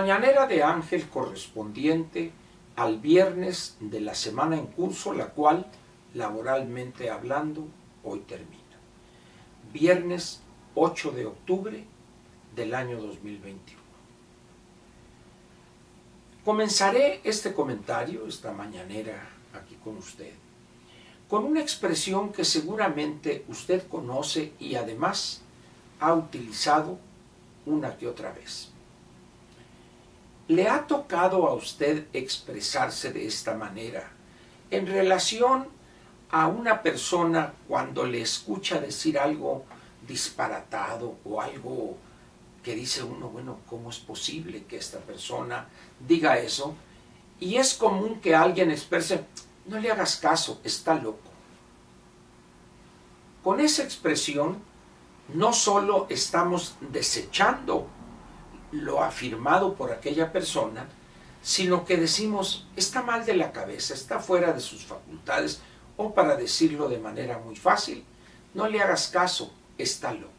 Mañanera de Ángel correspondiente al viernes de la semana en curso, la cual, laboralmente hablando, hoy termina. Viernes 8 de octubre del año 2021. Comenzaré este comentario, esta mañanera aquí con usted, con una expresión que seguramente usted conoce y además ha utilizado una que otra vez. ¿Le ha tocado a usted expresarse de esta manera en relación a una persona cuando le escucha decir algo disparatado o algo que dice uno, bueno, ¿cómo es posible que esta persona diga eso? Y es común que alguien exprese, no le hagas caso, está loco. Con esa expresión no solo estamos desechando lo afirmado por aquella persona, sino que decimos, está mal de la cabeza, está fuera de sus facultades, o para decirlo de manera muy fácil, no le hagas caso, está loco.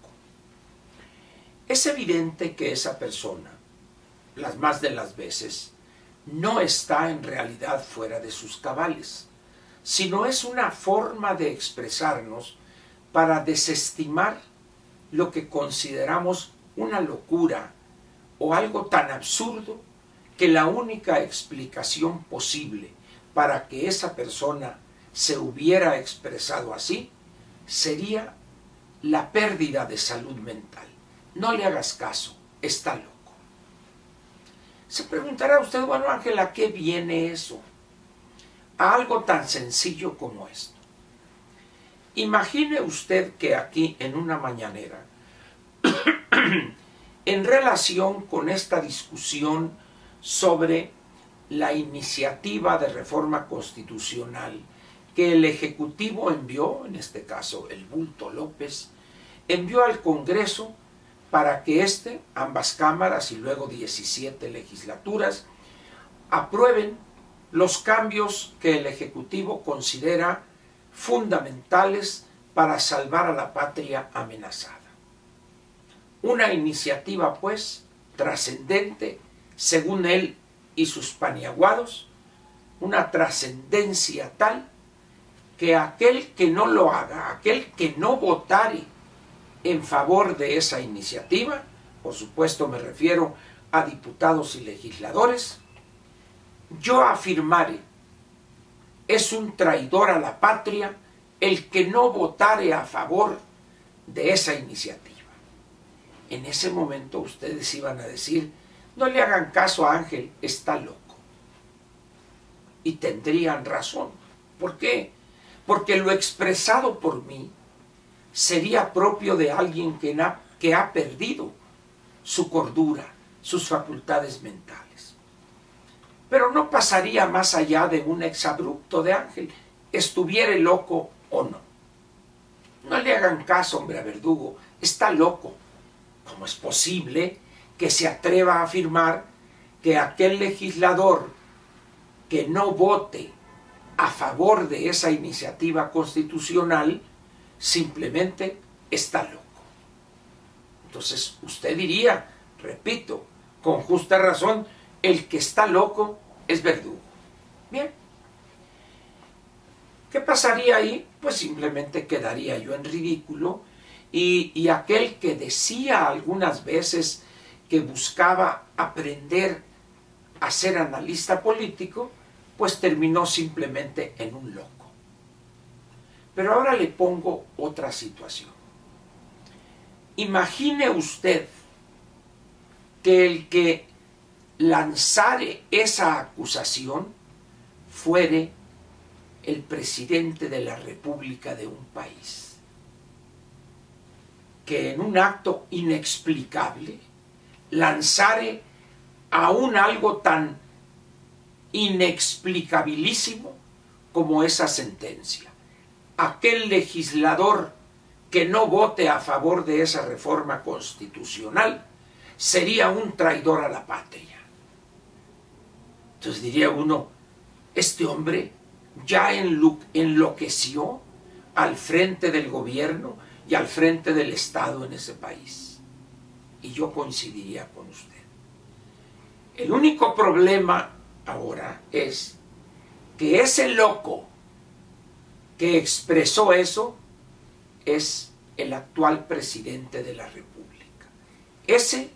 Es evidente que esa persona, las más de las veces, no está en realidad fuera de sus cabales, sino es una forma de expresarnos para desestimar lo que consideramos una locura o algo tan absurdo que la única explicación posible para que esa persona se hubiera expresado así sería la pérdida de salud mental. No le hagas caso, está loco. Se preguntará usted, bueno Ángel, ¿a qué viene eso? A algo tan sencillo como esto. Imagine usted que aquí en una mañanera en relación con esta discusión sobre la iniciativa de reforma constitucional que el Ejecutivo envió, en este caso el Bulto López, envió al Congreso para que éste, ambas cámaras y luego 17 legislaturas, aprueben los cambios que el Ejecutivo considera fundamentales para salvar a la patria amenazada. Una iniciativa, pues, trascendente, según él y sus paniaguados, una trascendencia tal que aquel que no lo haga, aquel que no votare en favor de esa iniciativa, por supuesto me refiero a diputados y legisladores, yo afirmaré, es un traidor a la patria el que no votare a favor de esa iniciativa en ese momento ustedes iban a decir, no le hagan caso a Ángel, está loco. Y tendrían razón. ¿Por qué? Porque lo expresado por mí sería propio de alguien que, ha perdido su cordura, sus facultades mentales. Pero no pasaría más allá de un exabrupto de Ángel, estuviera loco o no. No le hagan caso, hombre, a Verdugo, está loco. ¿Cómo es posible que se atreva a afirmar que aquel legislador que no vote a favor de esa iniciativa constitucional simplemente está loco? Entonces usted diría, repito, con justa razón, el que está loco es verdugo. Bien. ¿Qué pasaría ahí? Pues simplemente quedaría yo en ridículo y, aquel que decía algunas veces que buscaba aprender a ser analista político, pues terminó simplemente en un loco. Pero ahora le pongo otra situación. Imagine usted que el que lanzare esa acusación fuere el presidente de la República de un país que en un acto inexplicable lanzare aún algo tan inexplicabilísimo como esa sentencia. Aquel legislador que no vote a favor de esa reforma constitucional sería un traidor a la patria. Entonces diría uno, este hombre ya enloqueció al frente del gobierno y al frente del Estado en ese país. Y yo coincidiría con usted. El único problema ahora es que ese loco que expresó eso es el actual presidente de la República. Ese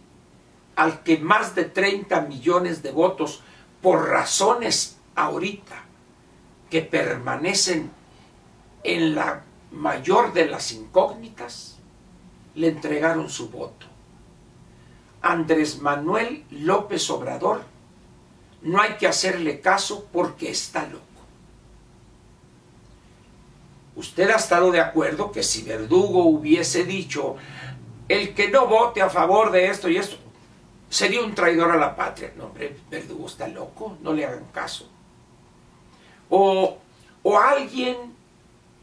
al que más de 30 millones de votos, por razones ahorita que permanecen en la mayor de las incógnitas, le entregaron su voto. Andrés Manuel López Obrador, no hay que hacerle caso porque está loco. Usted ha estado de acuerdo que si Verdugo hubiese dicho, el que no vote a favor de esto y esto, sería un traidor a la patria. No, hombre, Verdugo está loco, no le hagan caso. O, o alguien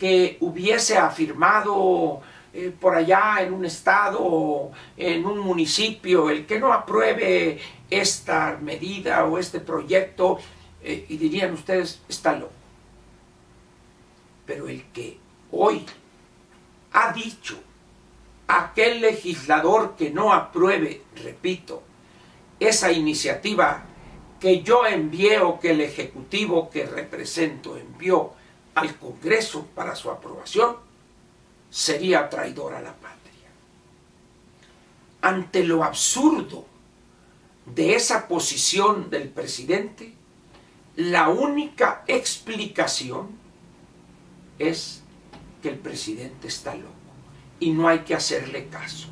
que hubiese afirmado eh, por allá en un estado, en un municipio, el que no apruebe esta medida o este proyecto, eh, y dirían ustedes, está loco. Pero el que hoy ha dicho aquel legislador que no apruebe, repito, esa iniciativa que yo envié o que el Ejecutivo que represento envió al Congreso para su aprobación, sería traidor a la patria. Ante lo absurdo de esa posición del presidente, la única explicación es que el presidente está loco y no hay que hacerle caso.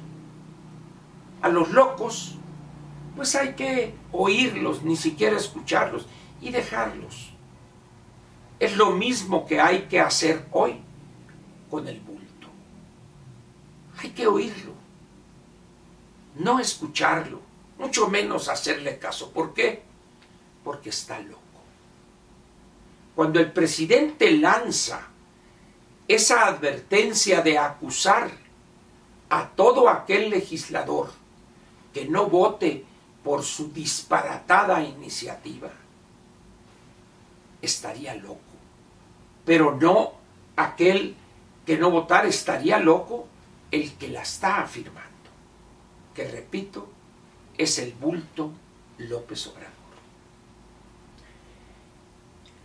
A los locos, pues hay que oírlos, ni siquiera escucharlos y dejarlos. Es lo mismo que hay que hacer hoy con el hay que oírlo, no escucharlo, mucho menos hacerle caso. ¿Por qué? Porque está loco. Cuando el presidente lanza esa advertencia de acusar a todo aquel legislador que no vote por su disparatada iniciativa, estaría loco. Pero no aquel que no votar estaría loco el que la está afirmando, que repito, es el bulto López Obrador.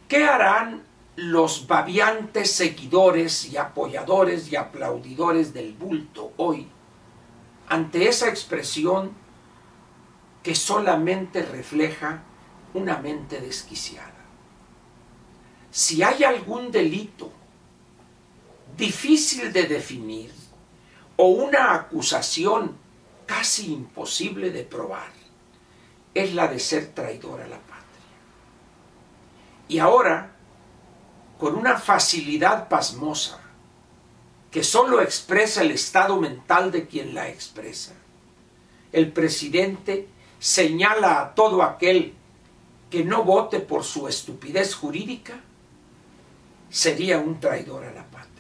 ¿Qué harán los babiantes seguidores y apoyadores y aplaudidores del bulto hoy ante esa expresión que solamente refleja una mente desquiciada? Si hay algún delito difícil de definir, o una acusación casi imposible de probar es la de ser traidor a la patria. Y ahora, con una facilidad pasmosa que sólo expresa el estado mental de quien la expresa, el presidente señala a todo aquel que no vote por su estupidez jurídica, sería un traidor a la patria.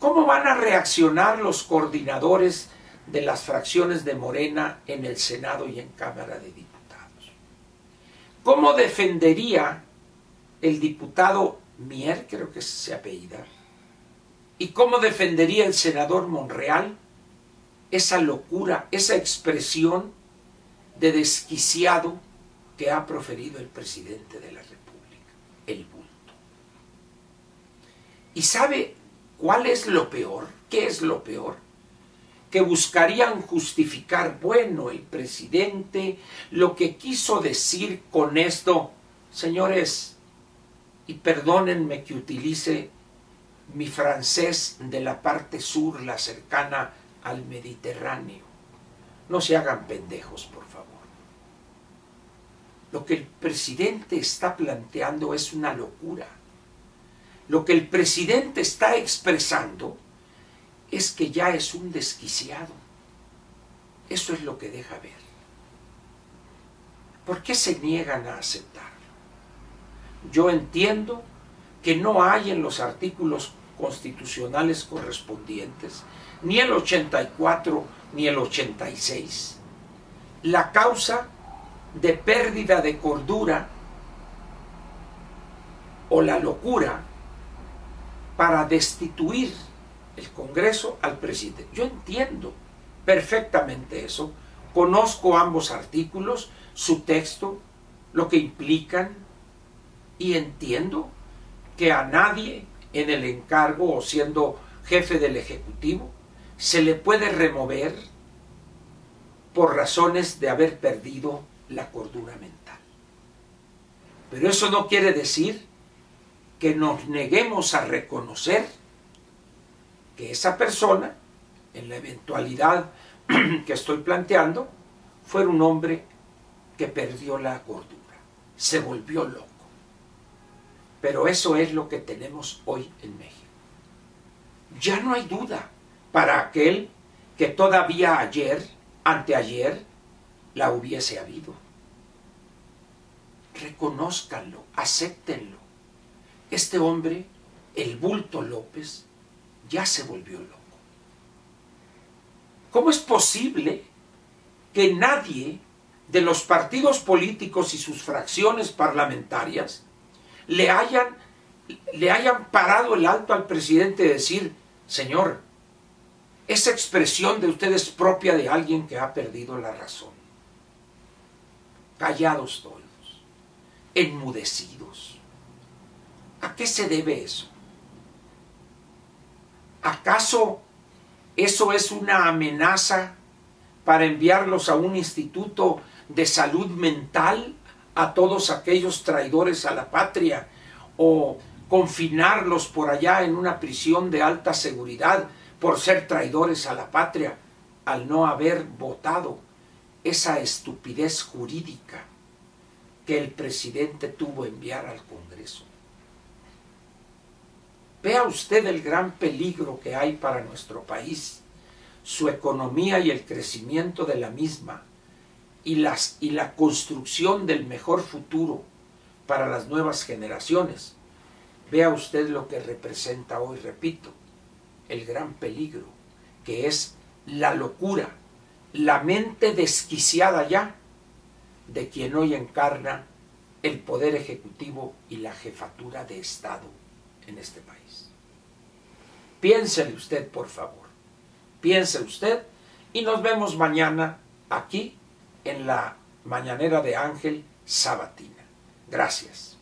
¿Cómo van a reaccionar los coordinadores de las fracciones de Morena en el Senado y en Cámara de Diputados? ¿Cómo defendería el diputado Mier, creo que se apellida, y cómo defendería el senador Monreal esa locura, esa expresión de desquiciado que ha proferido el presidente de la República, el bulto. Y sabe ¿Cuál es lo peor? ¿Qué es lo peor? Que buscarían justificar, bueno, el presidente lo que quiso decir con esto, señores, y perdónenme que utilice mi francés de la parte sur, la cercana al Mediterráneo. No se hagan pendejos, por. Lo que el presidente está planteando es una locura. Lo que el presidente está expresando es que ya es un desquiciado. Eso es lo que deja ver. ¿Por qué se niegan a aceptarlo? Yo entiendo que no hay en los artículos constitucionales correspondientes, ni el 84 ni el 86, la causa de pérdida de cordura o la locura para destituir el Congreso al presidente. Yo entiendo perfectamente eso conozco ambos artículos, su texto, lo que implican, y entiendo que a nadie en el encargo o siendo jefe del Ejecutivo se le puede remover por razones de haber perdido la cordura mental. Pero eso no quiere decir que nos neguemos a reconocer que esa persona, en la eventualidad que estoy planteando, fue un hombre que perdió la cordura, se volvió loco. Pero eso es lo que tenemos hoy en México. Ya no hay duda para aquel que todavía ayer, anteayer, la hubiese habido. Reconózcanlo, acéptenlo. Este hombre, el bulto López, ya se volvió loco. ¿Cómo es posible que nadie de los partidos políticos y sus fracciones parlamentarias le hayan, le hayan parado el alto al presidente de decir, Señor, esa expresión de usted es propia de alguien que ha perdido la razón. Callados todos, enmudecidos. ¿A qué se debe eso? ¿Acaso eso es una amenaza para enviarlos a un instituto de salud mental a todos aquellos traidores a la patria o confinarlos por allá en una prisión de alta seguridad por ser traidores a la patria al no haber votado esa estupidez jurídica que el presidente tuvo enviar al Congreso. Vea usted el gran peligro que hay para nuestro país, su economía y el crecimiento de la misma, y, las, y la construcción del mejor futuro para las nuevas generaciones. Vea usted lo que representa hoy, repito, el gran peligro, que es la locura, la mente desquiciada ya de quien hoy encarna el poder ejecutivo y la jefatura de Estado en este país. Piénsele usted, por favor. Piense usted y nos vemos mañana aquí en la mañanera de Ángel Sabatina. Gracias.